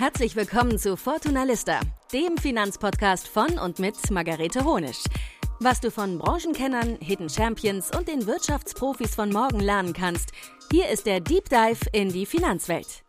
Herzlich willkommen zu Fortuna Lista, dem Finanzpodcast von und mit Margarete Honisch. Was du von Branchenkennern, Hidden Champions und den Wirtschaftsprofis von morgen lernen kannst, hier ist der Deep Dive in die Finanzwelt.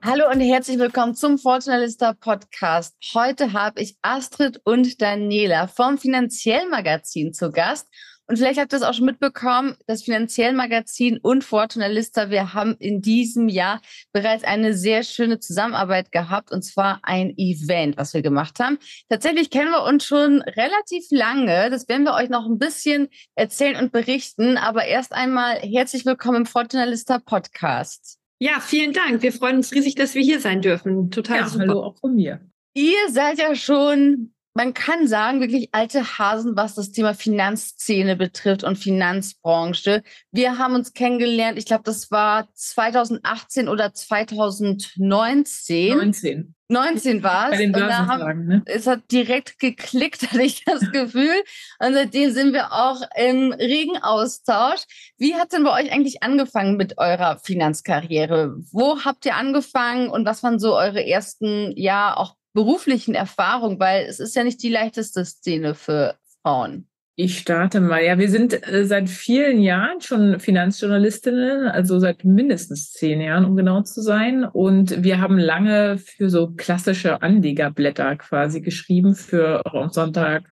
Hallo und herzlich willkommen zum Fortuna Lista Podcast. Heute habe ich Astrid und Daniela vom Finanziellmagazin zu Gast. Und vielleicht habt ihr das auch schon mitbekommen, das Finanziellmagazin und Fortuna Lista, wir haben in diesem Jahr bereits eine sehr schöne Zusammenarbeit gehabt und zwar ein Event, was wir gemacht haben. Tatsächlich kennen wir uns schon relativ lange. Das werden wir euch noch ein bisschen erzählen und berichten. Aber erst einmal herzlich willkommen im Fortuna Lista Podcast. Ja, vielen Dank. Wir freuen uns riesig, dass wir hier sein dürfen. Total ja, super. Hallo auch von mir. Ihr seid ja schon man kann sagen, wirklich alte Hasen, was das Thema Finanzszene betrifft und Finanzbranche. Wir haben uns kennengelernt, ich glaube, das war 2018 oder 2019. 19. 19 war es. Und da haben, ne? es hat direkt geklickt, hatte ich das Gefühl. Und seitdem sind wir auch im regen Austausch. Wie hat denn bei euch eigentlich angefangen mit eurer Finanzkarriere? Wo habt ihr angefangen und was waren so eure ersten, ja, auch beruflichen Erfahrung, weil es ist ja nicht die leichteste Szene für Frauen. Ich starte mal. Ja, wir sind äh, seit vielen Jahren schon Finanzjournalistinnen, also seit mindestens zehn Jahren, um genau zu sein. Und wir haben lange für so klassische Anlegerblätter quasi geschrieben, für Sonntag,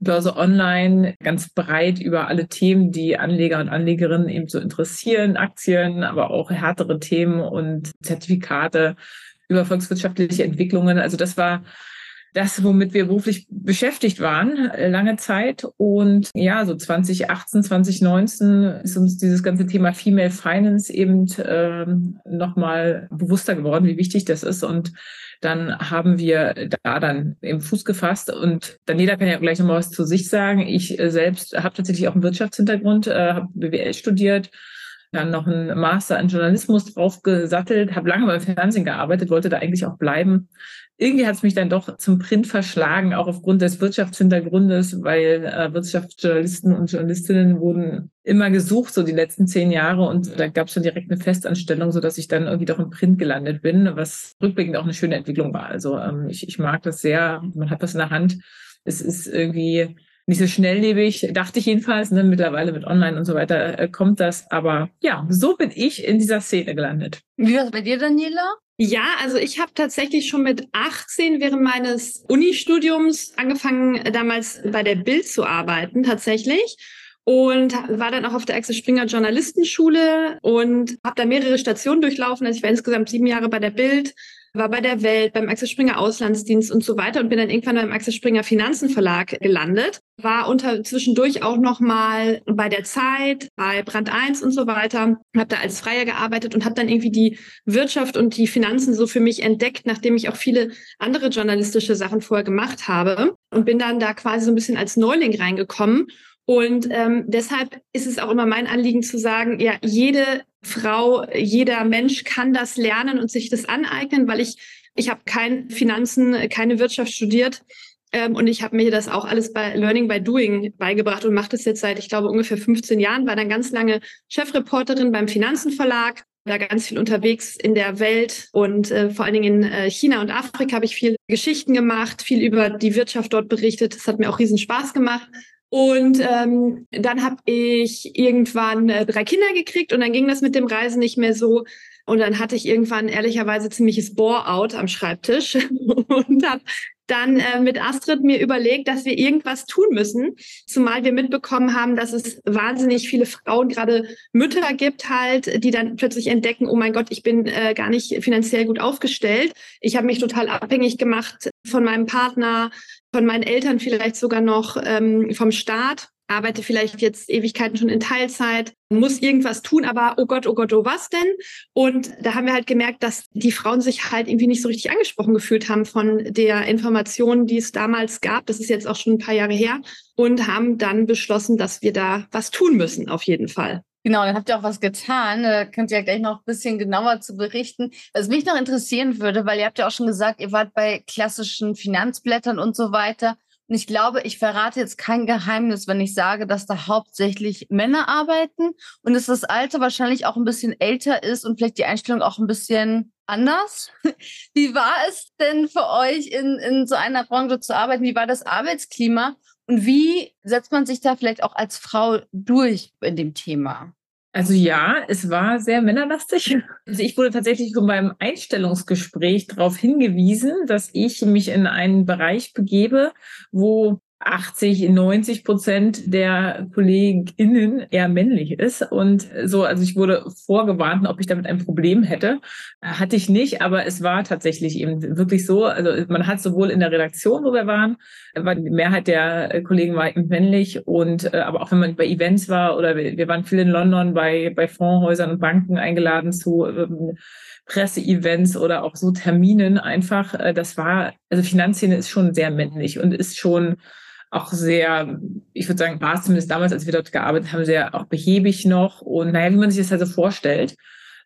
Börse Online, ganz breit über alle Themen, die Anleger und Anlegerinnen eben so interessieren, Aktien, aber auch härtere Themen und Zertifikate über volkswirtschaftliche Entwicklungen. Also das war das, womit wir beruflich beschäftigt waren, äh, lange Zeit. Und ja, so 2018, 2019 ist uns dieses ganze Thema Female Finance eben ähm, nochmal bewusster geworden, wie wichtig das ist. Und dann haben wir da dann im Fuß gefasst. Und Daniela kann ja gleich nochmal was zu sich sagen. Ich äh, selbst habe tatsächlich auch einen Wirtschaftshintergrund, äh, habe BWL studiert, dann noch einen Master in Journalismus draufgesattelt, habe lange beim Fernsehen gearbeitet, wollte da eigentlich auch bleiben. Irgendwie hat es mich dann doch zum Print verschlagen, auch aufgrund des Wirtschaftshintergrundes, weil äh, Wirtschaftsjournalisten und Journalistinnen wurden immer gesucht, so die letzten zehn Jahre. Und da gab es schon direkt eine Festanstellung, so dass ich dann irgendwie doch im Print gelandet bin, was rückblickend auch eine schöne Entwicklung war. Also ähm, ich, ich mag das sehr. Man hat was in der Hand. Es ist irgendwie nicht so schnelllebig, dachte ich jedenfalls. Ne? Mittlerweile mit Online und so weiter äh, kommt das. Aber ja, so bin ich in dieser Szene gelandet. Wie war es bei dir, Daniela? Ja, also ich habe tatsächlich schon mit 18 während meines Unistudiums angefangen, damals bei der Bild zu arbeiten, tatsächlich. Und war dann auch auf der Axel Springer Journalistenschule und habe da mehrere Stationen durchlaufen. Also ich war insgesamt sieben Jahre bei der Bild, war bei der Welt, beim Axel Springer Auslandsdienst und so weiter und bin dann irgendwann beim Axel Springer Finanzen Verlag gelandet. War unter zwischendurch auch noch mal bei der Zeit, bei Brand 1 und so weiter. Habe da als Freier gearbeitet und habe dann irgendwie die Wirtschaft und die Finanzen so für mich entdeckt, nachdem ich auch viele andere journalistische Sachen vorher gemacht habe und bin dann da quasi so ein bisschen als Neuling reingekommen und ähm, deshalb ist es auch immer mein Anliegen zu sagen, ja, jede Frau, jeder Mensch kann das lernen und sich das aneignen, weil ich, ich habe kein Finanzen, keine Wirtschaft studiert. Ähm, und ich habe mir das auch alles bei Learning by Doing beigebracht und mache das jetzt seit, ich glaube, ungefähr 15 Jahren. War dann ganz lange Chefreporterin beim Finanzenverlag, da ganz viel unterwegs in der Welt und äh, vor allen Dingen in äh, China und Afrika habe ich viel Geschichten gemacht, viel über die Wirtschaft dort berichtet. Das hat mir auch riesen Spaß gemacht. Und ähm, dann habe ich irgendwann äh, drei Kinder gekriegt und dann ging das mit dem Reisen nicht mehr so. Und dann hatte ich irgendwann ehrlicherweise ziemliches Bore-out am Schreibtisch und habe dann äh, mit Astrid mir überlegt, dass wir irgendwas tun müssen, zumal wir mitbekommen haben, dass es wahnsinnig viele Frauen, gerade Mütter gibt halt, die dann plötzlich entdecken, oh mein Gott, ich bin äh, gar nicht finanziell gut aufgestellt. Ich habe mich total abhängig gemacht von meinem Partner, von meinen Eltern vielleicht sogar noch ähm, vom Staat, arbeite vielleicht jetzt Ewigkeiten schon in Teilzeit, muss irgendwas tun, aber oh Gott, oh Gott, oh was denn? Und da haben wir halt gemerkt, dass die Frauen sich halt irgendwie nicht so richtig angesprochen gefühlt haben von der Information, die es damals gab. Das ist jetzt auch schon ein paar Jahre her und haben dann beschlossen, dass wir da was tun müssen, auf jeden Fall. Genau, dann habt ihr auch was getan. Da könnt ihr ja gleich noch ein bisschen genauer zu berichten. Was mich noch interessieren würde, weil ihr habt ja auch schon gesagt, ihr wart bei klassischen Finanzblättern und so weiter. Und ich glaube, ich verrate jetzt kein Geheimnis, wenn ich sage, dass da hauptsächlich Männer arbeiten und dass das Alter wahrscheinlich auch ein bisschen älter ist und vielleicht die Einstellung auch ein bisschen anders. Wie war es denn für euch, in, in so einer Branche zu arbeiten? Wie war das Arbeitsklima? Und wie setzt man sich da vielleicht auch als Frau durch in dem Thema? Also ja, es war sehr männerlastig. Also ich wurde tatsächlich schon beim Einstellungsgespräch darauf hingewiesen, dass ich mich in einen Bereich begebe, wo 80, 90 Prozent der KollegInnen eher männlich ist. Und so, also ich wurde vorgewarnt, ob ich damit ein Problem hätte. Hatte ich nicht, aber es war tatsächlich eben wirklich so. Also man hat sowohl in der Redaktion, wo wir waren, war die Mehrheit der Kollegen war eben männlich und äh, aber auch wenn man bei Events war oder wir, waren viel in London bei, bei Fondshäusern und Banken eingeladen zu ähm, Presseevents oder auch so Terminen einfach. Äh, das war, also Finanzszene ist schon sehr männlich und ist schon auch sehr, ich würde sagen, war es zumindest damals, als wir dort gearbeitet haben, sehr auch behäbig noch und naja, wie man sich das halt so vorstellt.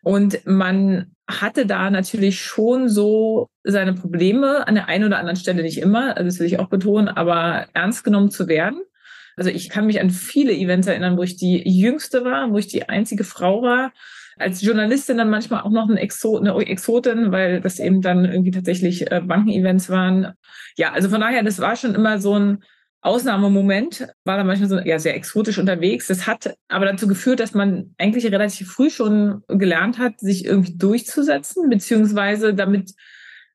Und man hatte da natürlich schon so seine Probleme an der einen oder anderen Stelle nicht immer, also das will ich auch betonen, aber ernst genommen zu werden. Also ich kann mich an viele Events erinnern, wo ich die jüngste war, wo ich die einzige Frau war. Als Journalistin dann manchmal auch noch eine, Exot, eine Exotin, weil das eben dann irgendwie tatsächlich äh, Bankenevents waren. Ja, also von daher, das war schon immer so ein, Ausnahmemoment, war da manchmal so ja, sehr exotisch unterwegs. Das hat aber dazu geführt, dass man eigentlich relativ früh schon gelernt hat, sich irgendwie durchzusetzen, beziehungsweise damit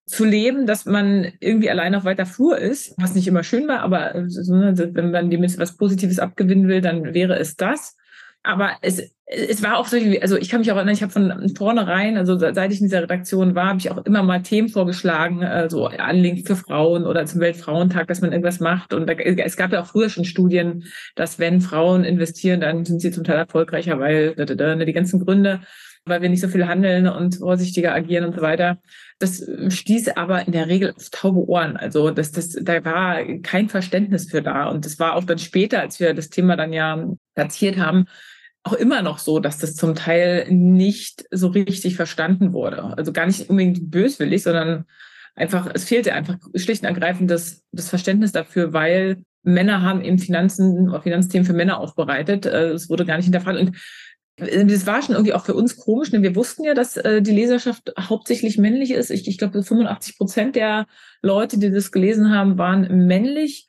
zu leben, dass man irgendwie allein auf weiter Flur ist, was nicht immer schön war, aber ne, wenn man dem jetzt was Positives abgewinnen will, dann wäre es das. Aber es, es war auch so, also ich kann mich auch erinnern, ich habe von vornherein, also seit ich in dieser Redaktion war, habe ich auch immer mal Themen vorgeschlagen, also Anliegen für Frauen oder zum Weltfrauentag, dass man irgendwas macht. Und da, es gab ja auch früher schon Studien, dass wenn Frauen investieren, dann sind sie zum Teil erfolgreicher, weil da, da, da, ne, die ganzen Gründe, weil wir nicht so viel handeln und vorsichtiger agieren und so weiter. Das stieß aber in der Regel auf taube Ohren. Also das, das, da war kein Verständnis für da. Und das war auch dann später, als wir das Thema dann ja platziert haben, auch immer noch so, dass das zum Teil nicht so richtig verstanden wurde. Also gar nicht unbedingt böswillig, sondern einfach, es fehlte einfach schlicht und ergreifend das, das Verständnis dafür, weil Männer haben eben Finanzen, Finanzthemen für Männer aufbereitet. Äh, es wurde gar nicht hinterfragt. Und das war schon irgendwie auch für uns komisch, denn wir wussten ja, dass äh, die Leserschaft hauptsächlich männlich ist. Ich, ich glaube, 85 Prozent der Leute, die das gelesen haben, waren männlich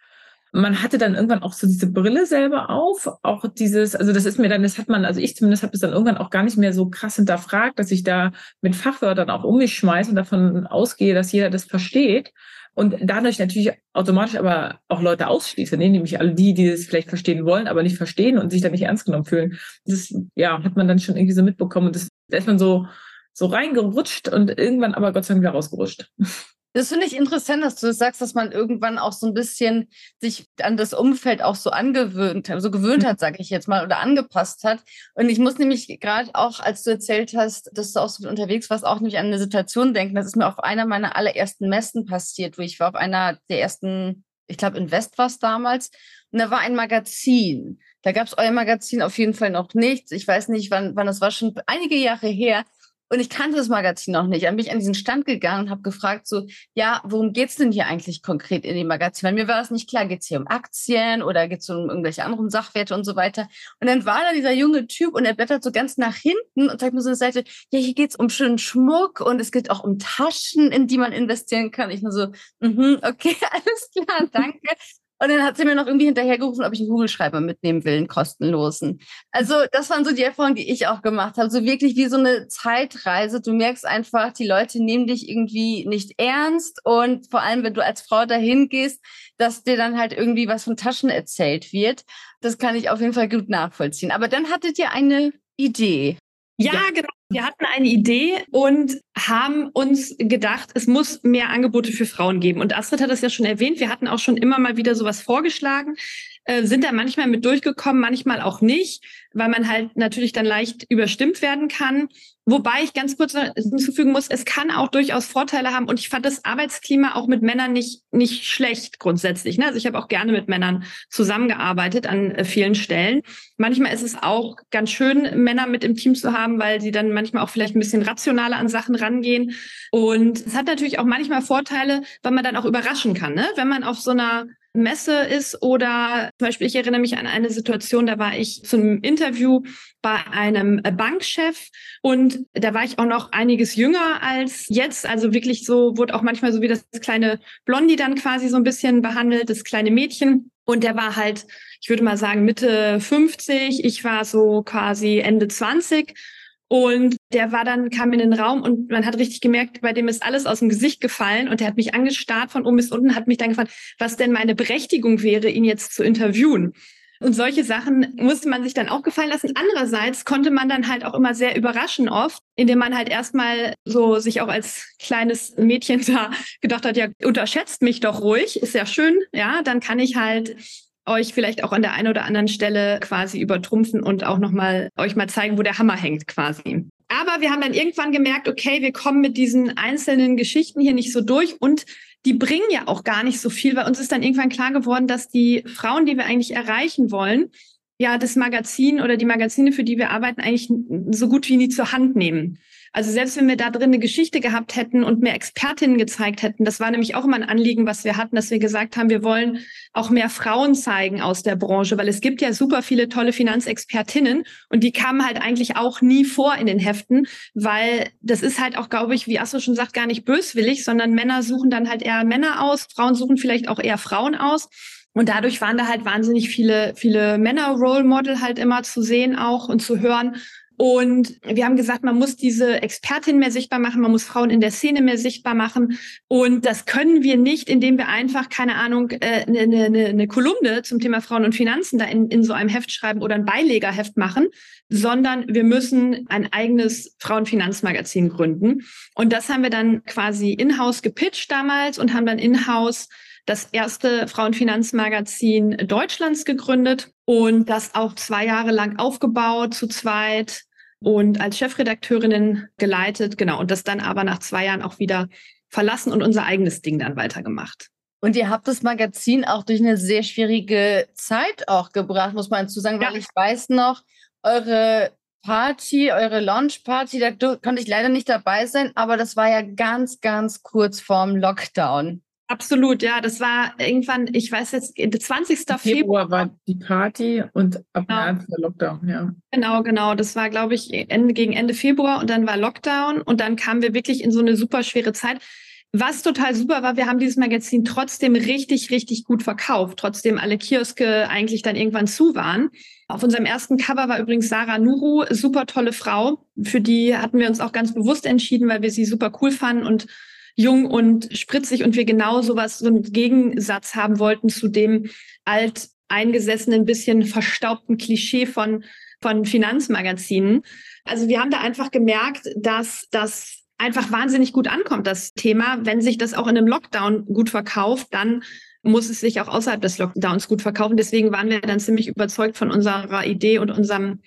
man hatte dann irgendwann auch so diese Brille selber auf, auch dieses, also das ist mir dann, das hat man, also ich zumindest habe es dann irgendwann auch gar nicht mehr so krass hinterfragt, dass ich da mit Fachwörtern auch um mich schmeiße und davon ausgehe, dass jeder das versteht und dadurch natürlich automatisch aber auch Leute ausschließe, ne? nämlich alle die, die das vielleicht verstehen wollen, aber nicht verstehen und sich dann nicht ernst genommen fühlen. Das, ja, hat man dann schon irgendwie so mitbekommen und das, da ist man so, so reingerutscht und irgendwann aber Gott sei Dank wieder rausgerutscht. Das finde ich interessant, dass du das sagst, dass man irgendwann auch so ein bisschen sich an das Umfeld auch so angewöhnt, hat, so gewöhnt hat, sage ich jetzt mal, oder angepasst hat. Und ich muss nämlich gerade auch, als du erzählt hast, dass du auch so unterwegs warst, auch nämlich an eine Situation denken. Das ist mir auf einer meiner allerersten Messen passiert, wo ich war auf einer der ersten, ich glaube, Invest war es damals. Und da war ein Magazin. Da gab es euer Magazin auf jeden Fall noch nicht. Ich weiß nicht, wann, wann das war, schon einige Jahre her. Und ich kannte das Magazin noch nicht. Dann bin ich an diesen Stand gegangen und habe gefragt, so, ja, worum geht's denn hier eigentlich konkret in dem Magazin? Weil mir war das nicht klar, geht's hier um Aktien oder geht's um irgendwelche anderen Sachwerte und so weiter. Und dann war da dieser junge Typ und er blättert so ganz nach hinten und zeigt mir so eine Seite, ja, hier geht's um schönen Schmuck und es geht auch um Taschen, in die man investieren kann. Ich nur so, mhm, okay, alles klar, danke. Und dann hat sie mir noch irgendwie hinterhergerufen, ob ich einen Kugelschreiber mitnehmen will, einen kostenlosen. Also das waren so die Erfahrungen, die ich auch gemacht habe. So wirklich wie so eine Zeitreise. Du merkst einfach, die Leute nehmen dich irgendwie nicht ernst. Und vor allem, wenn du als Frau dahin gehst, dass dir dann halt irgendwie was von Taschen erzählt wird. Das kann ich auf jeden Fall gut nachvollziehen. Aber dann hattet ihr eine Idee. Ja, ja, genau. Wir hatten eine Idee und haben uns gedacht, es muss mehr Angebote für Frauen geben. Und Astrid hat das ja schon erwähnt. Wir hatten auch schon immer mal wieder sowas vorgeschlagen, äh, sind da manchmal mit durchgekommen, manchmal auch nicht, weil man halt natürlich dann leicht überstimmt werden kann. Wobei ich ganz kurz hinzufügen muss, es kann auch durchaus Vorteile haben und ich fand das Arbeitsklima auch mit Männern nicht, nicht schlecht grundsätzlich. Ne? Also ich habe auch gerne mit Männern zusammengearbeitet an äh, vielen Stellen. Manchmal ist es auch ganz schön, Männer mit im Team zu haben, weil sie dann manchmal auch vielleicht ein bisschen rationaler an Sachen rangehen. Und es hat natürlich auch manchmal Vorteile, weil man dann auch überraschen kann. Ne? Wenn man auf so einer Messe ist oder zum Beispiel, ich erinnere mich an eine Situation, da war ich zu einem Interview bei einem Bankchef und da war ich auch noch einiges jünger als jetzt. Also wirklich so, wurde auch manchmal so wie das kleine Blondie dann quasi so ein bisschen behandelt, das kleine Mädchen. Und der war halt, ich würde mal sagen, Mitte 50. Ich war so quasi Ende 20. Und der war dann, kam in den Raum und man hat richtig gemerkt, bei dem ist alles aus dem Gesicht gefallen und der hat mich angestarrt von oben bis unten, hat mich dann gefragt, was denn meine Berechtigung wäre, ihn jetzt zu interviewen. Und solche Sachen musste man sich dann auch gefallen lassen. Andererseits konnte man dann halt auch immer sehr überraschen oft, indem man halt erstmal so sich auch als kleines Mädchen da gedacht hat, ja, unterschätzt mich doch ruhig, ist ja schön, ja, dann kann ich halt euch vielleicht auch an der einen oder anderen Stelle quasi übertrumpfen und auch nochmal euch mal zeigen, wo der Hammer hängt quasi. Aber wir haben dann irgendwann gemerkt, okay, wir kommen mit diesen einzelnen Geschichten hier nicht so durch und die bringen ja auch gar nicht so viel, weil uns ist dann irgendwann klar geworden, dass die Frauen, die wir eigentlich erreichen wollen, ja das Magazin oder die Magazine, für die wir arbeiten, eigentlich so gut wie nie zur Hand nehmen. Also selbst wenn wir da drin eine Geschichte gehabt hätten und mehr Expertinnen gezeigt hätten, das war nämlich auch immer ein Anliegen, was wir hatten, dass wir gesagt haben, wir wollen auch mehr Frauen zeigen aus der Branche, weil es gibt ja super viele tolle Finanzexpertinnen und die kamen halt eigentlich auch nie vor in den Heften, weil das ist halt auch, glaube ich, wie Asso schon sagt, gar nicht böswillig, sondern Männer suchen dann halt eher Männer aus, Frauen suchen vielleicht auch eher Frauen aus. Und dadurch waren da halt wahnsinnig viele, viele Männer-Role Model halt immer zu sehen auch und zu hören. Und wir haben gesagt, man muss diese Expertin mehr sichtbar machen, man muss Frauen in der Szene mehr sichtbar machen. Und das können wir nicht, indem wir einfach, keine Ahnung, eine, eine, eine Kolumne zum Thema Frauen und Finanzen da in, in so einem Heft schreiben oder ein Beilegerheft machen, sondern wir müssen ein eigenes Frauenfinanzmagazin gründen. Und das haben wir dann quasi in-house gepitcht damals und haben dann in-house das erste Frauenfinanzmagazin Deutschlands gegründet und das auch zwei Jahre lang aufgebaut, zu zweit und als Chefredakteurinnen geleitet, genau, und das dann aber nach zwei Jahren auch wieder verlassen und unser eigenes Ding dann weitergemacht. Und ihr habt das Magazin auch durch eine sehr schwierige Zeit auch gebracht, muss man zu sagen, weil ja. ich weiß noch, eure Party, eure Launch-Party, da konnte ich leider nicht dabei sein, aber das war ja ganz, ganz kurz vorm Lockdown. Absolut, ja. Das war irgendwann, ich weiß jetzt, 20. Februar, Februar war die Party und ab genau. März der Lockdown, ja. Genau, genau. Das war, glaube ich, Ende, gegen Ende Februar und dann war Lockdown und dann kamen wir wirklich in so eine super schwere Zeit. Was total super war, wir haben dieses Magazin trotzdem richtig, richtig gut verkauft, trotzdem alle Kioske eigentlich dann irgendwann zu waren. Auf unserem ersten Cover war übrigens Sarah Nuru, super tolle Frau. Für die hatten wir uns auch ganz bewusst entschieden, weil wir sie super cool fanden und jung und spritzig und wir genau sowas, so einen Gegensatz haben wollten zu dem alt eingesessenen, bisschen verstaubten Klischee von, von Finanzmagazinen. Also wir haben da einfach gemerkt, dass das einfach wahnsinnig gut ankommt, das Thema. Wenn sich das auch in einem Lockdown gut verkauft, dann muss es sich auch außerhalb des Lockdowns gut verkaufen. Deswegen waren wir dann ziemlich überzeugt von unserer Idee und unserem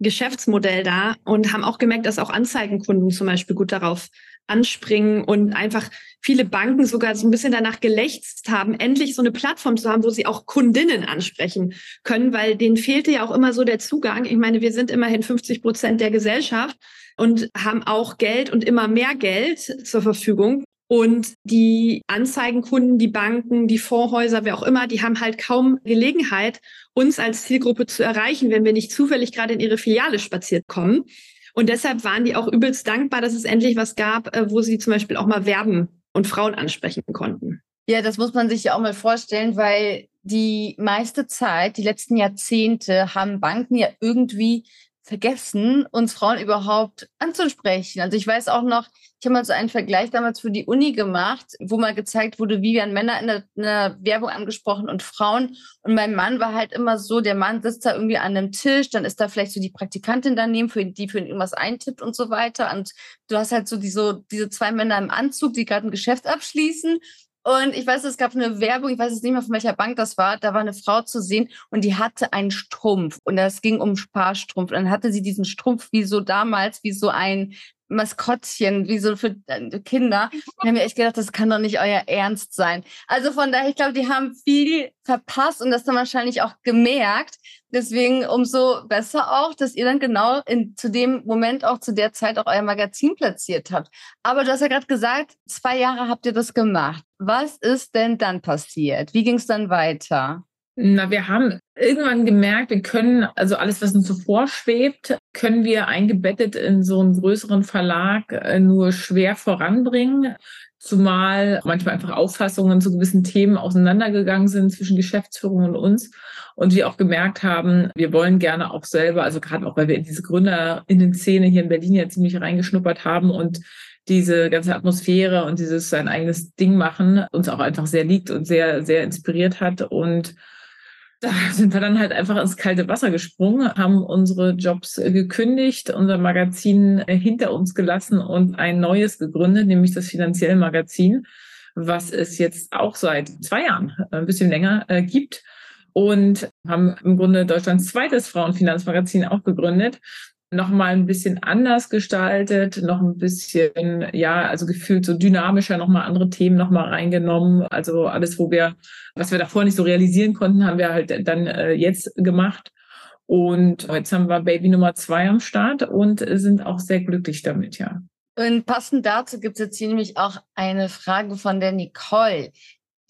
Geschäftsmodell da und haben auch gemerkt, dass auch Anzeigenkunden zum Beispiel gut darauf anspringen und einfach viele Banken sogar so ein bisschen danach gelächzt haben, endlich so eine Plattform zu haben, wo sie auch Kundinnen ansprechen können, weil denen fehlte ja auch immer so der Zugang. Ich meine, wir sind immerhin 50 Prozent der Gesellschaft und haben auch Geld und immer mehr Geld zur Verfügung. Und die Anzeigenkunden, die Banken, die Fondshäuser, wer auch immer, die haben halt kaum Gelegenheit, uns als Zielgruppe zu erreichen, wenn wir nicht zufällig gerade in ihre Filiale spaziert kommen. Und deshalb waren die auch übelst dankbar, dass es endlich was gab, äh, wo sie zum Beispiel auch mal werben und Frauen ansprechen konnten. Ja, das muss man sich ja auch mal vorstellen, weil die meiste Zeit, die letzten Jahrzehnte, haben Banken ja irgendwie vergessen, uns Frauen überhaupt anzusprechen. Also ich weiß auch noch, ich habe mal so einen Vergleich damals für die Uni gemacht, wo mal gezeigt wurde, wie werden Männer in der, in der, Werbung angesprochen und Frauen. Und mein Mann war halt immer so, der Mann sitzt da irgendwie an einem Tisch, dann ist da vielleicht so die Praktikantin daneben, für die für ihn irgendwas eintippt und so weiter. Und du hast halt so, die, diese zwei Männer im Anzug, die gerade ein Geschäft abschließen. Und ich weiß, es gab eine Werbung, ich weiß jetzt nicht mehr, von welcher Bank das war. Da war eine Frau zu sehen und die hatte einen Strumpf. Und das ging um Sparstrumpf. Und dann hatte sie diesen Strumpf wie so damals, wie so ein Maskottchen, wie so für äh, Kinder. Da haben wir echt gedacht, das kann doch nicht euer Ernst sein. Also von daher, ich glaube, die haben viel verpasst und das dann wahrscheinlich auch gemerkt. Deswegen umso besser auch, dass ihr dann genau in, zu dem Moment auch zu der Zeit auch euer Magazin platziert habt. Aber du hast ja gerade gesagt, zwei Jahre habt ihr das gemacht. Was ist denn dann passiert? Wie ging es dann weiter? Na, wir haben irgendwann gemerkt, wir können, also alles, was uns so vorschwebt, können wir eingebettet in so einen größeren Verlag äh, nur schwer voranbringen. Zumal manchmal einfach Auffassungen zu gewissen Themen auseinandergegangen sind zwischen Geschäftsführung und uns. Und wir auch gemerkt haben, wir wollen gerne auch selber, also gerade auch, weil wir in diese Gründerinnen-Szene hier in Berlin ja ziemlich reingeschnuppert haben und diese ganze Atmosphäre und dieses sein eigenes Ding machen uns auch einfach sehr liegt und sehr, sehr inspiriert hat. Und da sind wir dann halt einfach ins kalte Wasser gesprungen, haben unsere Jobs äh, gekündigt, unser Magazin äh, hinter uns gelassen und ein neues gegründet, nämlich das Finanzielle Magazin, was es jetzt auch seit zwei Jahren, äh, ein bisschen länger, gibt. Und haben im Grunde Deutschlands zweites Frauenfinanzmagazin auch gegründet nochmal ein bisschen anders gestaltet, noch ein bisschen, ja, also gefühlt so dynamischer, nochmal andere Themen nochmal reingenommen. Also alles, wo wir, was wir davor nicht so realisieren konnten, haben wir halt dann äh, jetzt gemacht. Und jetzt haben wir Baby Nummer zwei am Start und sind auch sehr glücklich damit, ja. Und passend dazu gibt es jetzt hier nämlich auch eine Frage von der Nicole.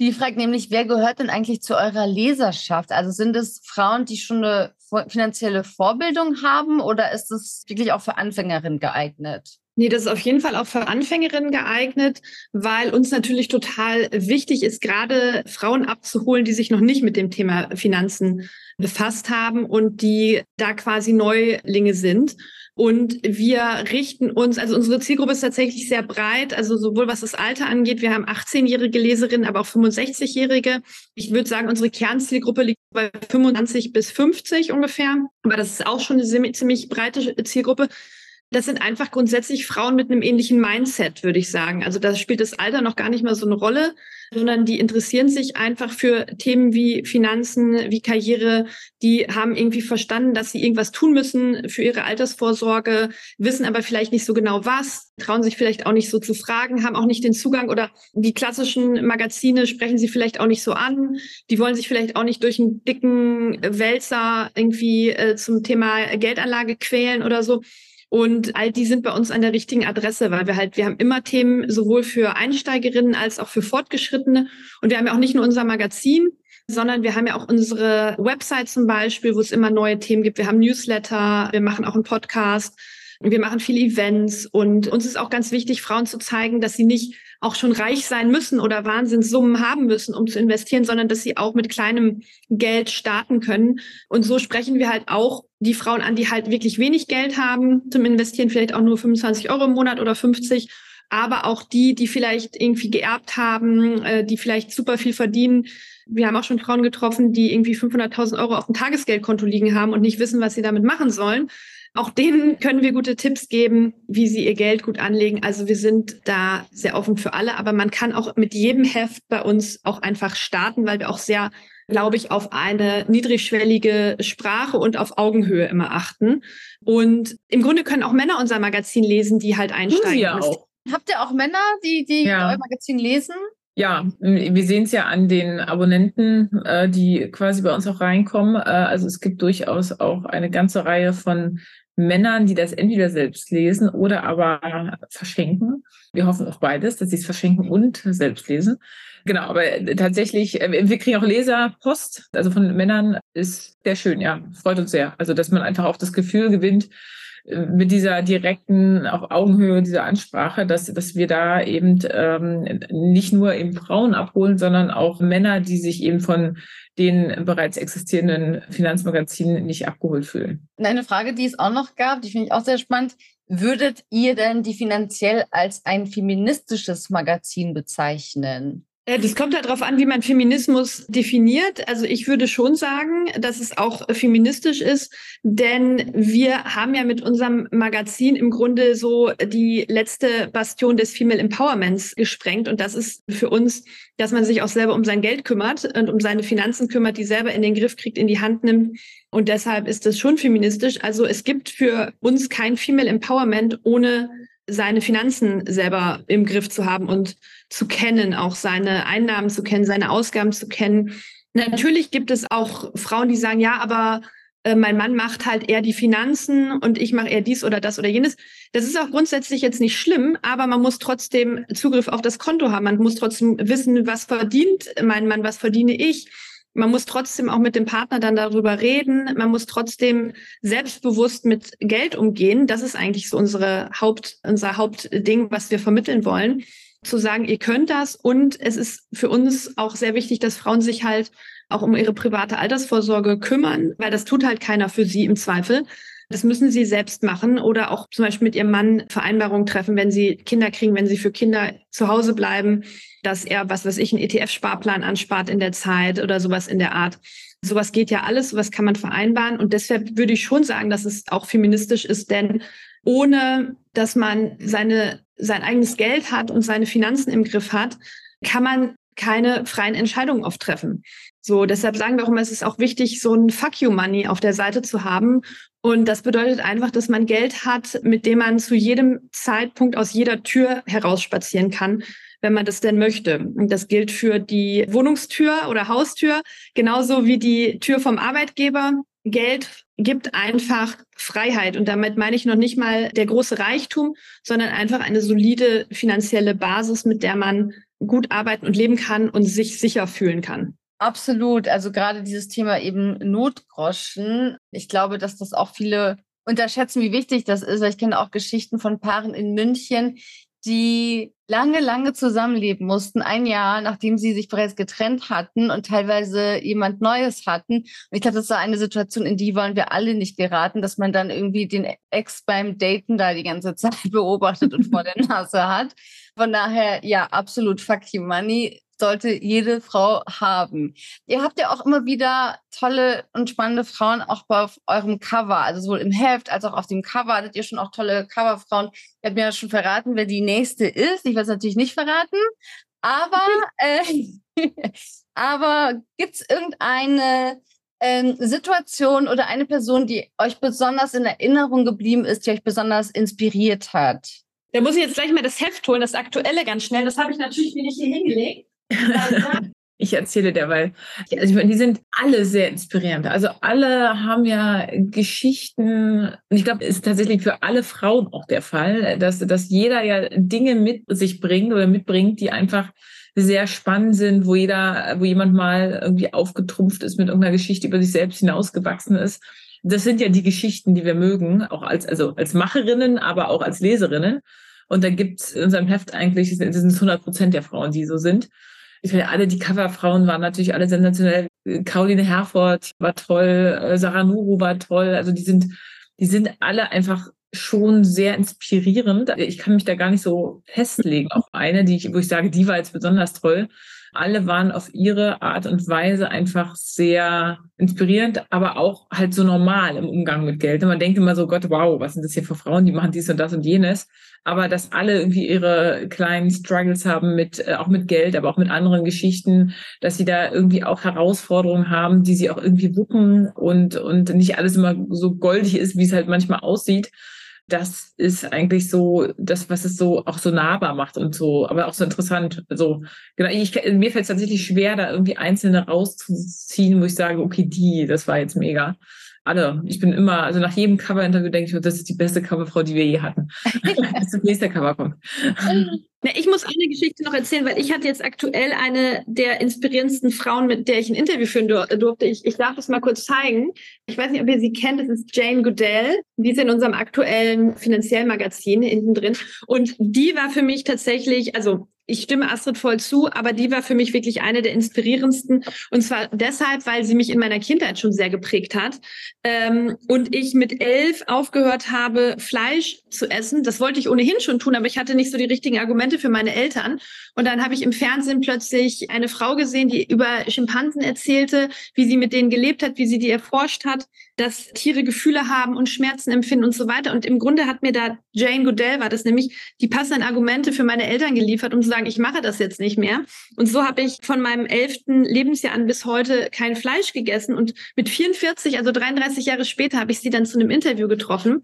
Die fragt nämlich, wer gehört denn eigentlich zu eurer Leserschaft? Also sind es Frauen, die schon eine finanzielle Vorbildung haben oder ist es wirklich auch für Anfängerinnen geeignet? Nee, das ist auf jeden Fall auch für Anfängerinnen geeignet, weil uns natürlich total wichtig ist, gerade Frauen abzuholen, die sich noch nicht mit dem Thema Finanzen befasst haben und die da quasi Neulinge sind. Und wir richten uns, also unsere Zielgruppe ist tatsächlich sehr breit, also sowohl was das Alter angeht, wir haben 18-jährige Leserinnen, aber auch 65-jährige. Ich würde sagen, unsere Kernzielgruppe liegt bei 25 bis 50 ungefähr, aber das ist auch schon eine ziemlich breite Zielgruppe. Das sind einfach grundsätzlich Frauen mit einem ähnlichen Mindset, würde ich sagen. Also da spielt das Alter noch gar nicht mal so eine Rolle, sondern die interessieren sich einfach für Themen wie Finanzen, wie Karriere. Die haben irgendwie verstanden, dass sie irgendwas tun müssen für ihre Altersvorsorge, wissen aber vielleicht nicht so genau was, trauen sich vielleicht auch nicht so zu fragen, haben auch nicht den Zugang oder die klassischen Magazine sprechen sie vielleicht auch nicht so an. Die wollen sich vielleicht auch nicht durch einen dicken Wälzer irgendwie äh, zum Thema Geldanlage quälen oder so. Und all die sind bei uns an der richtigen Adresse, weil wir halt, wir haben immer Themen sowohl für Einsteigerinnen als auch für Fortgeschrittene. Und wir haben ja auch nicht nur unser Magazin, sondern wir haben ja auch unsere Website zum Beispiel, wo es immer neue Themen gibt. Wir haben Newsletter, wir machen auch einen Podcast, wir machen viele Events und uns ist auch ganz wichtig, Frauen zu zeigen, dass sie nicht auch schon reich sein müssen oder Wahnsinnssummen haben müssen, um zu investieren, sondern dass sie auch mit kleinem Geld starten können. Und so sprechen wir halt auch die Frauen an, die halt wirklich wenig Geld haben zum Investieren, vielleicht auch nur 25 Euro im Monat oder 50 aber auch die, die vielleicht irgendwie geerbt haben, äh, die vielleicht super viel verdienen. Wir haben auch schon Frauen getroffen, die irgendwie 500.000 Euro auf dem Tagesgeldkonto liegen haben und nicht wissen, was sie damit machen sollen. Auch denen können wir gute Tipps geben, wie sie ihr Geld gut anlegen. Also wir sind da sehr offen für alle, aber man kann auch mit jedem Heft bei uns auch einfach starten, weil wir auch sehr, glaube ich, auf eine niedrigschwellige Sprache und auf Augenhöhe immer achten. Und im Grunde können auch Männer unser Magazin lesen, die halt einsteigen. Ja auch. Habt ihr auch Männer, die, die ja. euer Magazin lesen? Ja, wir sehen es ja an den Abonnenten, äh, die quasi bei uns auch reinkommen. Äh, also es gibt durchaus auch eine ganze Reihe von Männern, die das entweder selbst lesen oder aber verschenken. Wir hoffen auf beides, dass sie es verschenken und selbst lesen. Genau, aber tatsächlich, äh, wir kriegen auch Leserpost, also von Männern ist sehr schön, ja, freut uns sehr. Also, dass man einfach auch das Gefühl gewinnt, mit dieser direkten, auf Augenhöhe, dieser Ansprache, dass, dass wir da eben ähm, nicht nur eben Frauen abholen, sondern auch Männer, die sich eben von den bereits existierenden Finanzmagazinen nicht abgeholt fühlen. Eine Frage, die es auch noch gab, die finde ich auch sehr spannend. Würdet ihr denn die finanziell als ein feministisches Magazin bezeichnen? Äh, das kommt darauf an, wie man Feminismus definiert. Also ich würde schon sagen, dass es auch feministisch ist, denn wir haben ja mit unserem Magazin im Grunde so die letzte Bastion des Female Empowerments gesprengt. Und das ist für uns, dass man sich auch selber um sein Geld kümmert und um seine Finanzen kümmert, die selber in den Griff kriegt, in die Hand nimmt. Und deshalb ist das schon feministisch. Also es gibt für uns kein Female Empowerment ohne seine Finanzen selber im Griff zu haben und zu kennen, auch seine Einnahmen zu kennen, seine Ausgaben zu kennen. Natürlich gibt es auch Frauen, die sagen, ja, aber äh, mein Mann macht halt eher die Finanzen und ich mache eher dies oder das oder jenes. Das ist auch grundsätzlich jetzt nicht schlimm, aber man muss trotzdem Zugriff auf das Konto haben. Man muss trotzdem wissen, was verdient mein Mann, was verdiene ich. Man muss trotzdem auch mit dem Partner dann darüber reden. Man muss trotzdem selbstbewusst mit Geld umgehen. Das ist eigentlich so unsere Haupt, unser Hauptding, was wir vermitteln wollen. Zu sagen, ihr könnt das. Und es ist für uns auch sehr wichtig, dass Frauen sich halt auch um ihre private Altersvorsorge kümmern, weil das tut halt keiner für sie im Zweifel. Das müssen sie selbst machen oder auch zum Beispiel mit ihrem Mann Vereinbarungen treffen, wenn sie Kinder kriegen, wenn sie für Kinder zu Hause bleiben, dass er, was weiß ich, einen ETF-Sparplan anspart in der Zeit oder sowas in der Art. Sowas geht ja alles, sowas kann man vereinbaren. Und deshalb würde ich schon sagen, dass es auch feministisch ist, denn ohne dass man seine, sein eigenes Geld hat und seine Finanzen im Griff hat, kann man keine freien Entscheidungen oft treffen. So, deshalb sagen wir auch immer, es ist auch wichtig, so ein Fuck you Money auf der Seite zu haben. Und das bedeutet einfach, dass man Geld hat, mit dem man zu jedem Zeitpunkt aus jeder Tür herausspazieren kann, wenn man das denn möchte. Und das gilt für die Wohnungstür oder Haustür, genauso wie die Tür vom Arbeitgeber. Geld gibt einfach Freiheit. Und damit meine ich noch nicht mal der große Reichtum, sondern einfach eine solide finanzielle Basis, mit der man gut arbeiten und leben kann und sich sicher fühlen kann. Absolut. Also gerade dieses Thema eben Notgroschen. Ich glaube, dass das auch viele unterschätzen, wie wichtig das ist. Ich kenne auch Geschichten von Paaren in München, die lange, lange zusammenleben mussten, ein Jahr, nachdem sie sich bereits getrennt hatten und teilweise jemand Neues hatten. Und ich glaube, das war eine Situation, in die wollen wir alle nicht geraten, dass man dann irgendwie den Ex beim Daten da die ganze Zeit beobachtet und vor der Nase hat. Von daher, ja, absolut fuck you money sollte jede Frau haben. Ihr habt ja auch immer wieder tolle und spannende Frauen auch auf eurem Cover, also sowohl im Heft als auch auf dem Cover hattet ihr schon auch tolle Coverfrauen. Ihr habt mir ja schon verraten, wer die nächste ist. Ich weiß natürlich nicht verraten, aber, äh, aber gibt es irgendeine ähm, Situation oder eine Person, die euch besonders in Erinnerung geblieben ist, die euch besonders inspiriert hat? Da muss ich jetzt gleich mal das Heft holen, das aktuelle ganz schnell. Das habe ich natürlich mir nicht hier hingelegt. Ich erzähle derweil. Also ich meine, die sind alle sehr inspirierend. Also alle haben ja Geschichten. Und ich glaube, es ist tatsächlich für alle Frauen auch der Fall, dass, dass jeder ja Dinge mit sich bringt oder mitbringt, die einfach sehr spannend sind, wo jeder, wo jemand mal irgendwie aufgetrumpft ist mit irgendeiner Geschichte über sich selbst hinausgewachsen ist. Das sind ja die Geschichten, die wir mögen, auch als, also als Macherinnen, aber auch als Leserinnen. Und da gibt's in unserem Heft eigentlich, sind 100 Prozent der Frauen, die so sind ich finde, alle die Coverfrauen waren natürlich alle sensationell. Caroline Herford war toll, äh, Sarah Nuru war toll. Also die sind, die sind alle einfach schon sehr inspirierend. Ich kann mich da gar nicht so festlegen auf eine, die ich, wo ich sage, die war jetzt besonders toll. Alle waren auf ihre Art und Weise einfach sehr inspirierend, aber auch halt so normal im Umgang mit Geld. Und man denkt immer so, Gott, wow, was sind das hier für Frauen, die machen dies und das und jenes. Aber dass alle irgendwie ihre kleinen Struggles haben mit, äh, auch mit Geld, aber auch mit anderen Geschichten, dass sie da irgendwie auch Herausforderungen haben, die sie auch irgendwie wuppen und, und nicht alles immer so goldig ist, wie es halt manchmal aussieht das ist eigentlich so das, was es so auch so nahbar macht und so, aber auch so interessant. So, genau, ich, mir fällt es tatsächlich schwer, da irgendwie einzelne rauszuziehen, wo ich sage, okay, die, das war jetzt mega. Alle. Ich bin immer, also nach jedem Cover-Interview denke ich, das ist die beste Coverfrau, die wir je hatten. Bis das nächste Cover kommt. Na, ich muss eine Geschichte noch erzählen, weil ich hatte jetzt aktuell eine der inspirierendsten Frauen, mit der ich ein Interview führen dur durfte. Ich, ich darf das mal kurz zeigen. Ich weiß nicht, ob ihr sie kennt. Das ist Jane Goodell. Die ist in unserem aktuellen finanziellen Magazin hinten drin. Und die war für mich tatsächlich, also ich stimme Astrid voll zu, aber die war für mich wirklich eine der inspirierendsten. Und zwar deshalb, weil sie mich in meiner Kindheit schon sehr geprägt hat. Ähm, und ich mit elf aufgehört habe, Fleisch zu essen. Das wollte ich ohnehin schon tun, aber ich hatte nicht so die richtigen Argumente für meine Eltern. Und dann habe ich im Fernsehen plötzlich eine Frau gesehen, die über Schimpansen erzählte, wie sie mit denen gelebt hat, wie sie die erforscht hat, dass Tiere Gefühle haben und Schmerzen empfinden und so weiter. Und im Grunde hat mir da Jane Goodell war das nämlich die passenden Argumente für meine Eltern geliefert, um zu sagen, ich mache das jetzt nicht mehr. Und so habe ich von meinem elften Lebensjahr an bis heute kein Fleisch gegessen. Und mit 44, also 33 Jahre später, habe ich sie dann zu einem Interview getroffen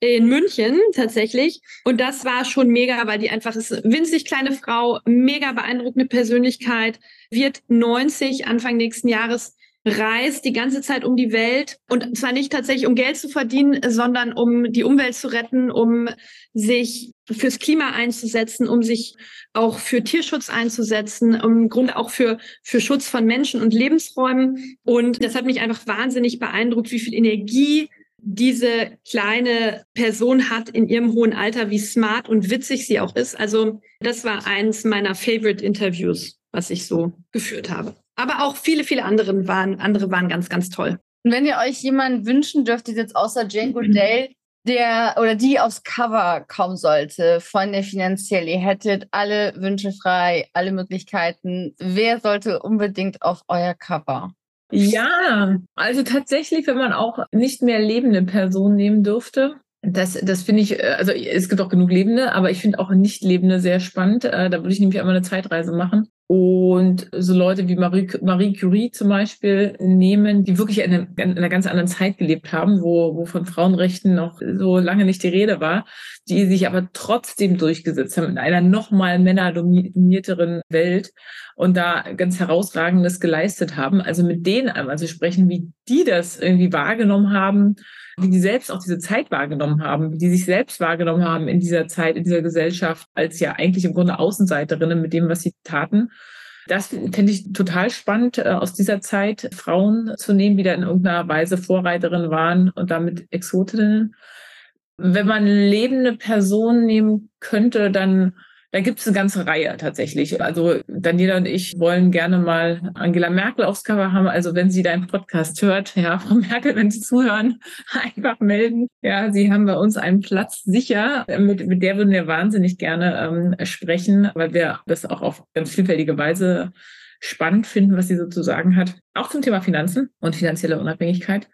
in München tatsächlich. Und das war schon mega, weil die einfach ist winzig kleine Frau, mega beeindruckende Persönlichkeit, wird 90 Anfang nächsten Jahres reist die ganze Zeit um die Welt und zwar nicht tatsächlich um Geld zu verdienen, sondern um die Umwelt zu retten, um sich fürs Klima einzusetzen, um sich auch für Tierschutz einzusetzen, im Grunde auch für, für Schutz von Menschen und Lebensräumen. Und das hat mich einfach wahnsinnig beeindruckt, wie viel Energie diese kleine Person hat in ihrem hohen Alter, wie smart und witzig sie auch ist. Also das war eins meiner Favorite Interviews, was ich so geführt habe. Aber auch viele, viele andere waren, andere waren ganz, ganz toll. Und wenn ihr euch jemanden wünschen dürftet, jetzt außer Jane Goodale, der oder die aufs Cover kommen sollte von der finanziell, ihr hättet alle Wünsche frei, alle Möglichkeiten. Wer sollte unbedingt auf euer Cover? Ja, also tatsächlich, wenn man auch nicht mehr lebende Personen nehmen dürfte, das, das finde ich, äh, also es gibt auch genug Lebende, aber ich finde auch nicht Lebende sehr spannend. Äh, da würde ich nämlich einmal eine Zeitreise machen und so Leute wie Marie, Marie Curie zum Beispiel nehmen, die wirklich in einer, in einer, ganz anderen Zeit gelebt haben, wo, wo von Frauenrechten noch so lange nicht die Rede war, die sich aber trotzdem durchgesetzt haben in einer nochmal männerdominierteren Welt und da ganz herausragendes geleistet haben. Also mit denen einmal zu sprechen, wie die das irgendwie wahrgenommen haben, wie die selbst auch diese Zeit wahrgenommen haben, wie die sich selbst wahrgenommen haben in dieser Zeit, in dieser Gesellschaft, als ja eigentlich im Grunde Außenseiterinnen mit dem, was sie taten. Das finde ich total spannend, äh, aus dieser Zeit Frauen zu nehmen, die da in irgendeiner Weise Vorreiterinnen waren und damit Exotinnen. Wenn man lebende Personen nehmen könnte, dann da gibt es eine ganze Reihe tatsächlich. Also Daniela und ich wollen gerne mal Angela Merkel aufs Cover haben. Also wenn sie deinen Podcast hört, ja, Frau Merkel, wenn Sie zuhören, einfach melden. Ja, Sie haben bei uns einen Platz sicher. Mit, mit der würden wir wahnsinnig gerne ähm, sprechen, weil wir das auch auf ganz vielfältige Weise spannend finden, was sie so zu sagen hat. Auch zum Thema Finanzen und finanzielle Unabhängigkeit.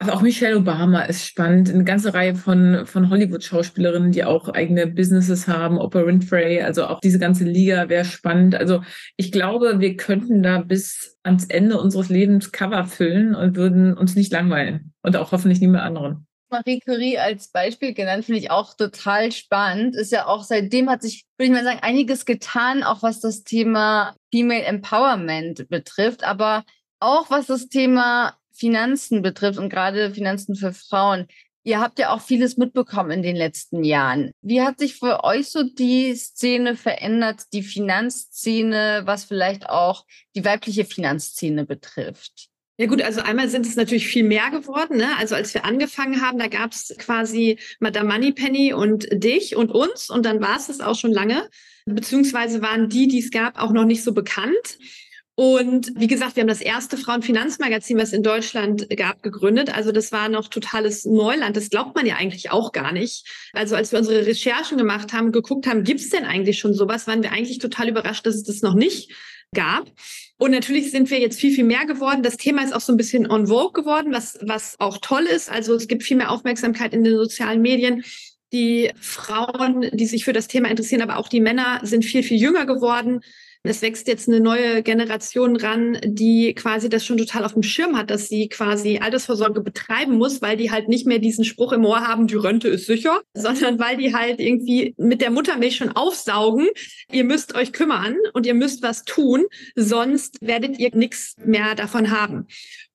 Aber auch Michelle Obama ist spannend. Eine ganze Reihe von, von Hollywood-Schauspielerinnen, die auch eigene Businesses haben. Oprah Winfrey, also auch diese ganze Liga wäre spannend. Also ich glaube, wir könnten da bis ans Ende unseres Lebens Cover füllen und würden uns nicht langweilen. Und auch hoffentlich nie mehr anderen. Marie Curie als Beispiel genannt, finde ich auch total spannend. Ist ja auch seitdem hat sich, würde ich mal sagen, einiges getan, auch was das Thema Female Empowerment betrifft, aber auch was das Thema Finanzen betrifft und gerade Finanzen für Frauen. Ihr habt ja auch vieles mitbekommen in den letzten Jahren. Wie hat sich für euch so die Szene verändert, die Finanzszene, was vielleicht auch die weibliche Finanzszene betrifft? Ja gut, also einmal sind es natürlich viel mehr geworden. Ne? Also als wir angefangen haben, da gab es quasi Madame Moneypenny und dich und uns und dann war es das auch schon lange. Beziehungsweise waren die, die es gab, auch noch nicht so bekannt. Und wie gesagt, wir haben das erste Frauenfinanzmagazin, was in Deutschland gab, gegründet. Also das war noch totales Neuland. Das glaubt man ja eigentlich auch gar nicht. Also als wir unsere Recherchen gemacht haben, geguckt haben, gibt es denn eigentlich schon sowas, waren wir eigentlich total überrascht, dass es das noch nicht gab. Und natürlich sind wir jetzt viel, viel mehr geworden. Das Thema ist auch so ein bisschen on vogue geworden, was, was auch toll ist. Also es gibt viel mehr Aufmerksamkeit in den sozialen Medien. Die Frauen, die sich für das Thema interessieren, aber auch die Männer sind viel, viel jünger geworden. Es wächst jetzt eine neue Generation ran, die quasi das schon total auf dem Schirm hat, dass sie quasi Altersvorsorge betreiben muss, weil die halt nicht mehr diesen Spruch im Ohr haben, die Rente ist sicher, sondern weil die halt irgendwie mit der Muttermilch schon aufsaugen. Ihr müsst euch kümmern und ihr müsst was tun, sonst werdet ihr nichts mehr davon haben.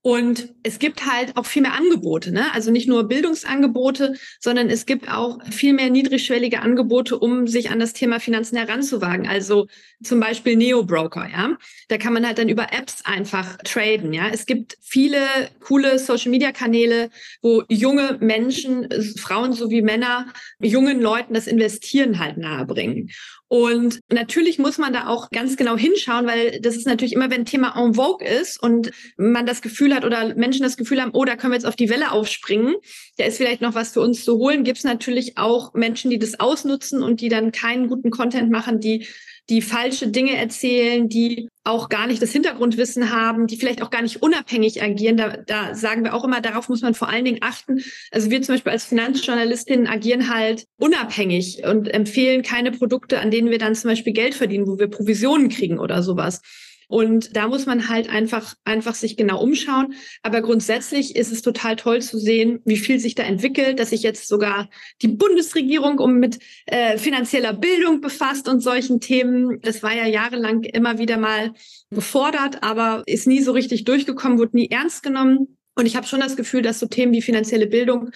Und es gibt halt auch viel mehr Angebote, ne? Also nicht nur Bildungsangebote, sondern es gibt auch viel mehr niedrigschwellige Angebote, um sich an das Thema Finanzen heranzuwagen. Also zum Beispiel Neo-Broker, ja. Da kann man halt dann über Apps einfach traden, ja. Es gibt viele coole Social-Media-Kanäle, wo junge Menschen, Frauen sowie Männer, jungen Leuten das Investieren halt nahebringen. Und natürlich muss man da auch ganz genau hinschauen, weil das ist natürlich immer, wenn ein Thema en vogue ist und man das Gefühl hat oder Menschen das Gefühl haben, oh, da können wir jetzt auf die Welle aufspringen, da ist vielleicht noch was für uns zu holen, gibt es natürlich auch Menschen, die das ausnutzen und die dann keinen guten Content machen, die die falsche Dinge erzählen, die auch gar nicht das Hintergrundwissen haben, die vielleicht auch gar nicht unabhängig agieren. Da, da sagen wir auch immer, darauf muss man vor allen Dingen achten. Also wir zum Beispiel als Finanzjournalistinnen agieren halt unabhängig und empfehlen keine Produkte, an denen wir dann zum Beispiel Geld verdienen, wo wir Provisionen kriegen oder sowas. Und da muss man halt einfach, einfach sich genau umschauen. Aber grundsätzlich ist es total toll zu sehen, wie viel sich da entwickelt, dass sich jetzt sogar die Bundesregierung um mit äh, finanzieller Bildung befasst und solchen Themen. Das war ja jahrelang immer wieder mal gefordert, aber ist nie so richtig durchgekommen, wurde nie ernst genommen. Und ich habe schon das Gefühl, dass so Themen wie finanzielle Bildung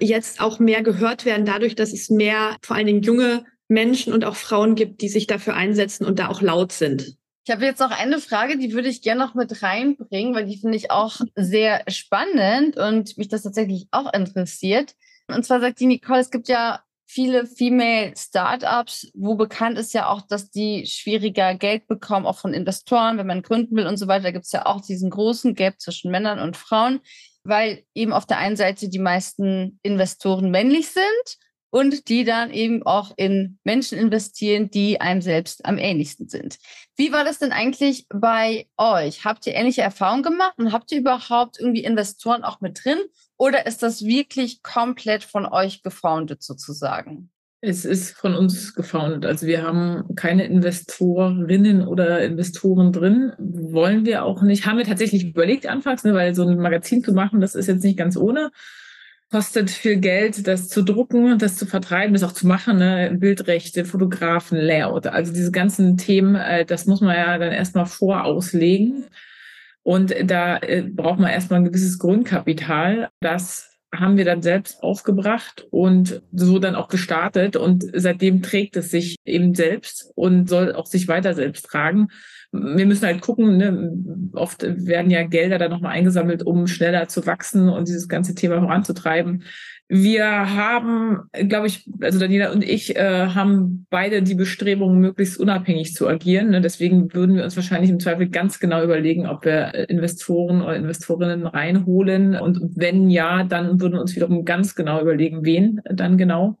jetzt auch mehr gehört werden, dadurch, dass es mehr vor allen Dingen junge Menschen und auch Frauen gibt, die sich dafür einsetzen und da auch laut sind. Ich habe jetzt noch eine Frage, die würde ich gerne noch mit reinbringen, weil die finde ich auch sehr spannend und mich das tatsächlich auch interessiert. Und zwar sagt die Nicole, es gibt ja viele Female Startups, wo bekannt ist ja auch, dass die schwieriger Geld bekommen, auch von Investoren, wenn man gründen will und so weiter. Da gibt es ja auch diesen großen Gap zwischen Männern und Frauen, weil eben auf der einen Seite die meisten Investoren männlich sind und die dann eben auch in Menschen investieren, die einem selbst am ähnlichsten sind. Wie war das denn eigentlich bei euch? Habt ihr ähnliche Erfahrungen gemacht und habt ihr überhaupt irgendwie Investoren auch mit drin oder ist das wirklich komplett von euch gefoundet sozusagen? Es ist von uns gefoundet. Also wir haben keine Investorinnen oder Investoren drin. Wollen wir auch nicht. Haben wir tatsächlich überlegt anfangs, ne, weil so ein Magazin zu machen, das ist jetzt nicht ganz ohne kostet viel Geld, das zu drucken, das zu vertreiben, das auch zu machen, ne? Bildrechte, Fotografen, Layout, also diese ganzen Themen, äh, das muss man ja dann erstmal vorauslegen. Und da äh, braucht man erstmal ein gewisses Grundkapital. Das haben wir dann selbst aufgebracht und so dann auch gestartet. Und seitdem trägt es sich eben selbst und soll auch sich weiter selbst tragen wir müssen halt gucken, ne? oft werden ja Gelder dann nochmal eingesammelt, um schneller zu wachsen und dieses ganze Thema voranzutreiben. Wir haben, glaube ich, also Daniela und ich äh, haben beide die Bestrebungen, möglichst unabhängig zu agieren. Ne? Deswegen würden wir uns wahrscheinlich im Zweifel ganz genau überlegen, ob wir Investoren oder Investorinnen reinholen. Und wenn ja, dann würden wir uns wiederum ganz genau überlegen, wen dann genau.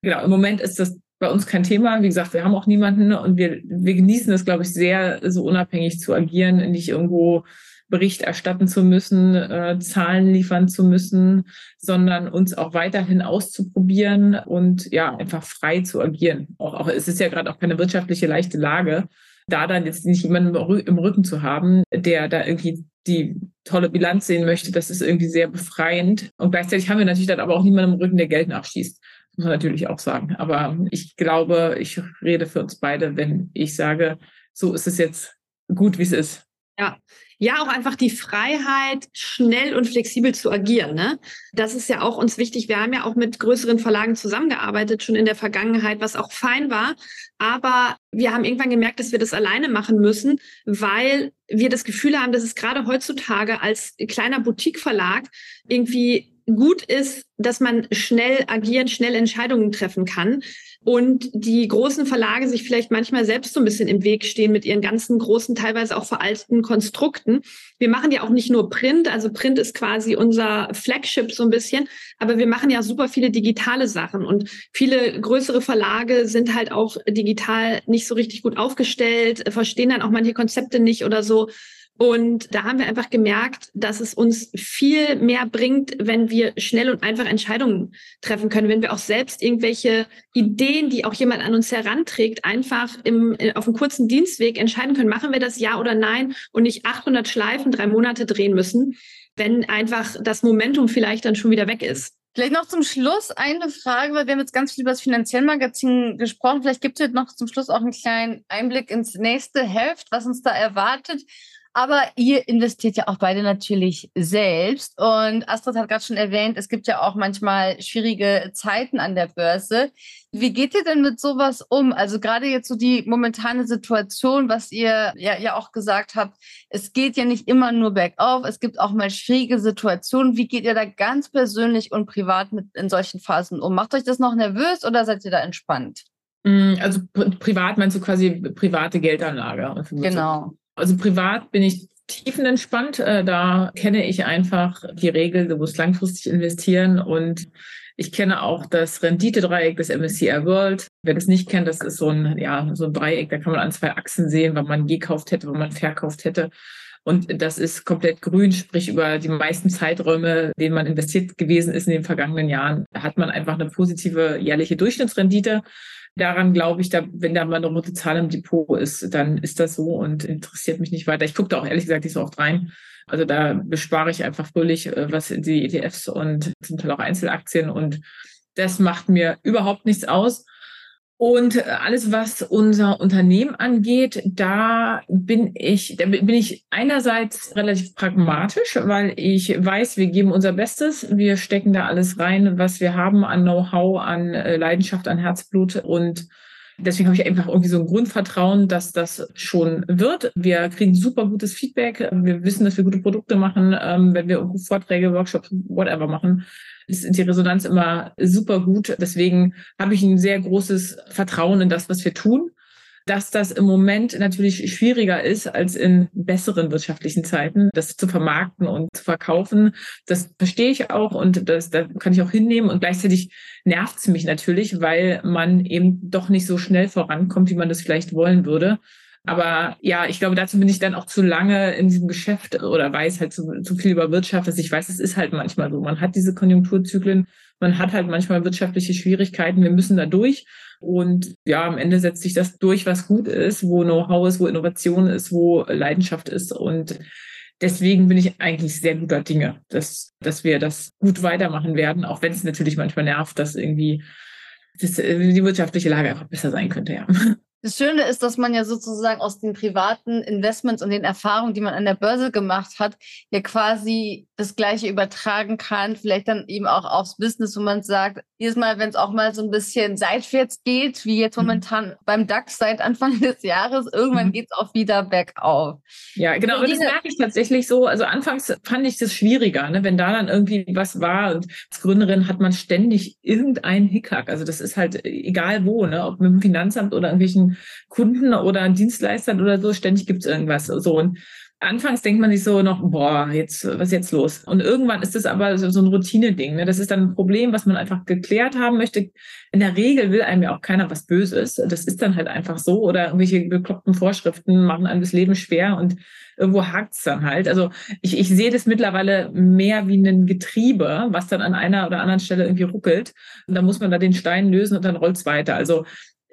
Genau, im Moment ist das bei uns kein Thema. Wie gesagt, wir haben auch niemanden und wir, wir genießen es, glaube ich, sehr, so unabhängig zu agieren, nicht irgendwo Bericht erstatten zu müssen, äh, Zahlen liefern zu müssen, sondern uns auch weiterhin auszuprobieren und ja, einfach frei zu agieren. Auch, auch es ist ja gerade auch keine wirtschaftliche leichte Lage, da dann jetzt nicht jemanden im Rücken zu haben, der da irgendwie die tolle Bilanz sehen möchte, das ist irgendwie sehr befreiend. Und gleichzeitig haben wir natürlich dann aber auch niemanden im Rücken, der Geld nachschießt muss man natürlich auch sagen. Aber ich glaube, ich rede für uns beide, wenn ich sage, so ist es jetzt gut, wie es ist. Ja. Ja, auch einfach die Freiheit, schnell und flexibel zu agieren. Ne? Das ist ja auch uns wichtig. Wir haben ja auch mit größeren Verlagen zusammengearbeitet, schon in der Vergangenheit, was auch fein war. Aber wir haben irgendwann gemerkt, dass wir das alleine machen müssen, weil wir das Gefühl haben, dass es gerade heutzutage als kleiner Boutique-Verlag irgendwie gut ist, dass man schnell agieren, schnell Entscheidungen treffen kann und die großen Verlage sich vielleicht manchmal selbst so ein bisschen im Weg stehen mit ihren ganzen großen, teilweise auch veralteten Konstrukten. Wir machen ja auch nicht nur Print, also Print ist quasi unser Flagship so ein bisschen, aber wir machen ja super viele digitale Sachen und viele größere Verlage sind halt auch digital nicht so richtig gut aufgestellt, verstehen dann auch manche Konzepte nicht oder so. Und da haben wir einfach gemerkt, dass es uns viel mehr bringt, wenn wir schnell und einfach Entscheidungen treffen können, wenn wir auch selbst irgendwelche Ideen, die auch jemand an uns heranträgt, einfach im, äh, auf einem kurzen Dienstweg entscheiden können, machen wir das ja oder nein und nicht 800 Schleifen drei Monate drehen müssen, wenn einfach das Momentum vielleicht dann schon wieder weg ist. Vielleicht noch zum Schluss eine Frage, weil wir haben jetzt ganz viel über das Finanziellmagazin gesprochen. Vielleicht gibt es noch zum Schluss auch einen kleinen Einblick ins nächste Heft, was uns da erwartet. Aber ihr investiert ja auch beide natürlich selbst. Und Astrid hat gerade schon erwähnt, es gibt ja auch manchmal schwierige Zeiten an der Börse. Wie geht ihr denn mit sowas um? Also gerade jetzt so die momentane Situation, was ihr ja, ja auch gesagt habt, es geht ja nicht immer nur bergauf, es gibt auch mal schwierige Situationen. Wie geht ihr da ganz persönlich und privat mit in solchen Phasen um? Macht euch das noch nervös oder seid ihr da entspannt? Mm, also privat meinst du quasi private Geldanlage? Genau. Also privat bin ich tiefenentspannt. Äh, da kenne ich einfach die Regel, du musst langfristig investieren und ich kenne auch das Renditedreieck des MSCI World. Wer das nicht kennt, das ist so ein, ja, so ein Dreieck, da kann man an zwei Achsen sehen, wann man gekauft hätte, wann man verkauft hätte. Und das ist komplett grün, sprich über die meisten Zeiträume, denen man investiert gewesen ist in den vergangenen Jahren, hat man einfach eine positive jährliche Durchschnittsrendite. Daran glaube ich, da, wenn da mal eine rote Zahl im Depot ist, dann ist das so und interessiert mich nicht weiter. Ich gucke da auch ehrlich gesagt nicht so oft rein. Also da bespare ich einfach fröhlich, äh, was die ETFs und zum Teil auch Einzelaktien und das macht mir überhaupt nichts aus. Und alles, was unser Unternehmen angeht, da bin ich, da bin ich einerseits relativ pragmatisch, weil ich weiß, wir geben unser Bestes. Wir stecken da alles rein, was wir haben an Know-how, an äh, Leidenschaft, an Herzblut und Deswegen habe ich einfach irgendwie so ein Grundvertrauen, dass das schon wird. Wir kriegen super gutes Feedback. Wir wissen, dass wir gute Produkte machen, ähm, wenn wir Vorträge, Workshops, whatever machen ist die Resonanz immer super gut. Deswegen habe ich ein sehr großes Vertrauen in das, was wir tun. Dass das im Moment natürlich schwieriger ist als in besseren wirtschaftlichen Zeiten, das zu vermarkten und zu verkaufen. Das verstehe ich auch und das, da kann ich auch hinnehmen. Und gleichzeitig nervt es mich natürlich, weil man eben doch nicht so schnell vorankommt, wie man das vielleicht wollen würde. Aber ja, ich glaube, dazu bin ich dann auch zu lange in diesem Geschäft oder weiß halt zu, zu viel über Wirtschaft, dass ich weiß, es ist halt manchmal so. Man hat diese Konjunkturzyklen, man hat halt manchmal wirtschaftliche Schwierigkeiten, wir müssen da durch. Und ja, am Ende setzt sich das durch, was gut ist, wo Know-how ist, wo Innovation ist, wo Leidenschaft ist. Und deswegen bin ich eigentlich sehr guter Dinge, dass, dass wir das gut weitermachen werden, auch wenn es natürlich manchmal nervt, dass irgendwie das, die wirtschaftliche Lage einfach besser sein könnte, ja. Das Schöne ist, dass man ja sozusagen aus den privaten Investments und den Erfahrungen, die man an der Börse gemacht hat, ja quasi das Gleiche übertragen kann. Vielleicht dann eben auch aufs Business, wo man sagt, jedes Mal, wenn es auch mal so ein bisschen seitwärts geht, wie jetzt mhm. momentan mhm. beim DAX seit Anfang des Jahres, irgendwann mhm. geht es auch wieder bergauf. Ja, genau. Und das merke ich tatsächlich so. Also anfangs fand ich das schwieriger, ne? wenn da dann irgendwie was war. Und als Gründerin hat man ständig irgendeinen Hickhack. Also das ist halt egal wo, ne? ob mit dem Finanzamt oder irgendwelchen Kunden oder Dienstleistern oder so, ständig gibt es irgendwas. So und anfangs denkt man sich so noch, boah, jetzt, was ist jetzt los? Und irgendwann ist das aber so, so ein Routine-Ding. Ne? Das ist dann ein Problem, was man einfach geklärt haben möchte. In der Regel will einem ja auch keiner was Böses. Das ist dann halt einfach so. Oder irgendwelche bekloppten Vorschriften machen einem das Leben schwer und irgendwo hakt es dann halt. Also ich, ich sehe das mittlerweile mehr wie ein Getriebe, was dann an einer oder anderen Stelle irgendwie ruckelt. Und dann muss man da den Stein lösen und dann rollt es weiter. Also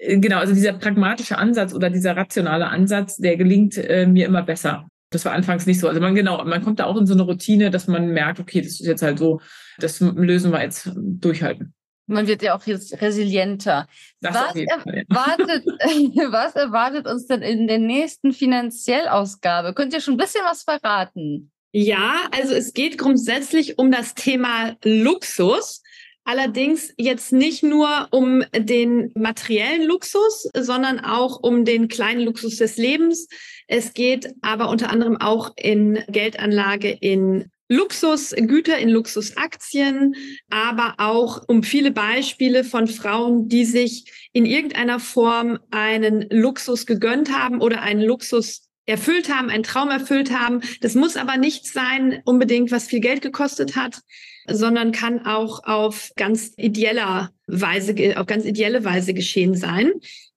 genau, also dieser pragmatische Ansatz oder dieser rationale Ansatz, der gelingt äh, mir immer besser. Das war anfangs nicht so. Also man genau, man kommt da auch in so eine Routine, dass man merkt, okay, das ist jetzt halt so, das lösen wir jetzt durchhalten. Man wird ja auch resilienter. was, erwartet, was erwartet uns denn in der nächsten Finanziellausgabe? Könnt ihr schon ein bisschen was verraten? Ja, also es geht grundsätzlich um das Thema Luxus. Allerdings jetzt nicht nur um den materiellen Luxus, sondern auch um den kleinen Luxus des Lebens. Es geht aber unter anderem auch in Geldanlage in Luxusgüter, in Luxusaktien, aber auch um viele Beispiele von Frauen, die sich in irgendeiner Form einen Luxus gegönnt haben oder einen Luxus erfüllt haben, einen Traum erfüllt haben. Das muss aber nicht sein unbedingt, was viel Geld gekostet hat, sondern kann auch auf ganz ideeller Weise, auf ganz ideelle Weise geschehen sein.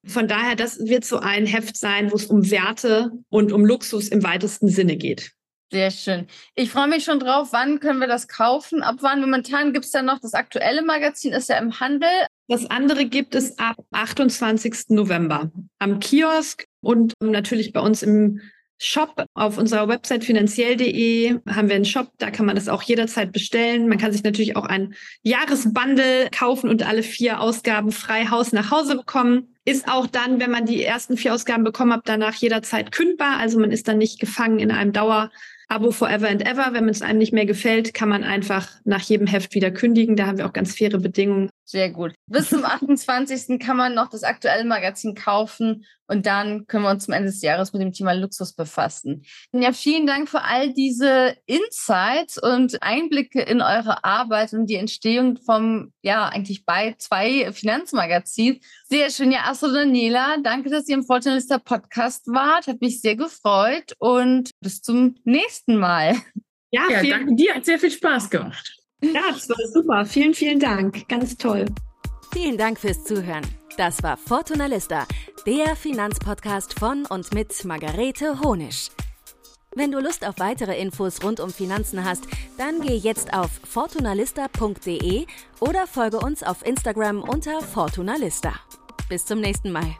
Von daher, das wird so ein Heft sein, wo es um Werte und um Luxus im weitesten Sinne geht. Sehr schön. Ich freue mich schon drauf. Wann können wir das kaufen? Ab wann? Momentan gibt es ja noch das aktuelle Magazin, ist ja im Handel. Das andere gibt es ab 28. November am Kiosk und natürlich bei uns im Shop auf unserer Website finanziell.de haben wir einen Shop, da kann man das auch jederzeit bestellen. Man kann sich natürlich auch ein Jahresbundle kaufen und alle vier Ausgaben frei Haus nach Hause bekommen. Ist auch dann, wenn man die ersten vier Ausgaben bekommen hat, danach jederzeit kündbar. Also man ist dann nicht gefangen in einem Dauer Abo forever and ever. Wenn es einem nicht mehr gefällt, kann man einfach nach jedem Heft wieder kündigen. Da haben wir auch ganz faire Bedingungen. Sehr gut. Bis zum 28. kann man noch das aktuelle Magazin kaufen und dann können wir uns zum Ende des Jahres mit dem Thema Luxus befassen. Ja, vielen Dank für all diese Insights und Einblicke in eure Arbeit und die Entstehung vom, ja, eigentlich bei zwei Finanzmagazinen. Sehr schön. Ja, Astrid und Daniela, danke, dass ihr im Fortunalista Podcast wart. Hat mich sehr gefreut und bis zum nächsten Mal. Ja, ja danke dir. Hat sehr viel Spaß gemacht. Ja, das war super. Vielen, vielen Dank. Ganz toll. Vielen Dank fürs Zuhören. Das war Fortuna Lista, der Finanzpodcast von und mit Margarete Honisch. Wenn du Lust auf weitere Infos rund um Finanzen hast, dann geh jetzt auf fortunalista.de oder folge uns auf Instagram unter Fortunalista. bis zum nächsten Mal.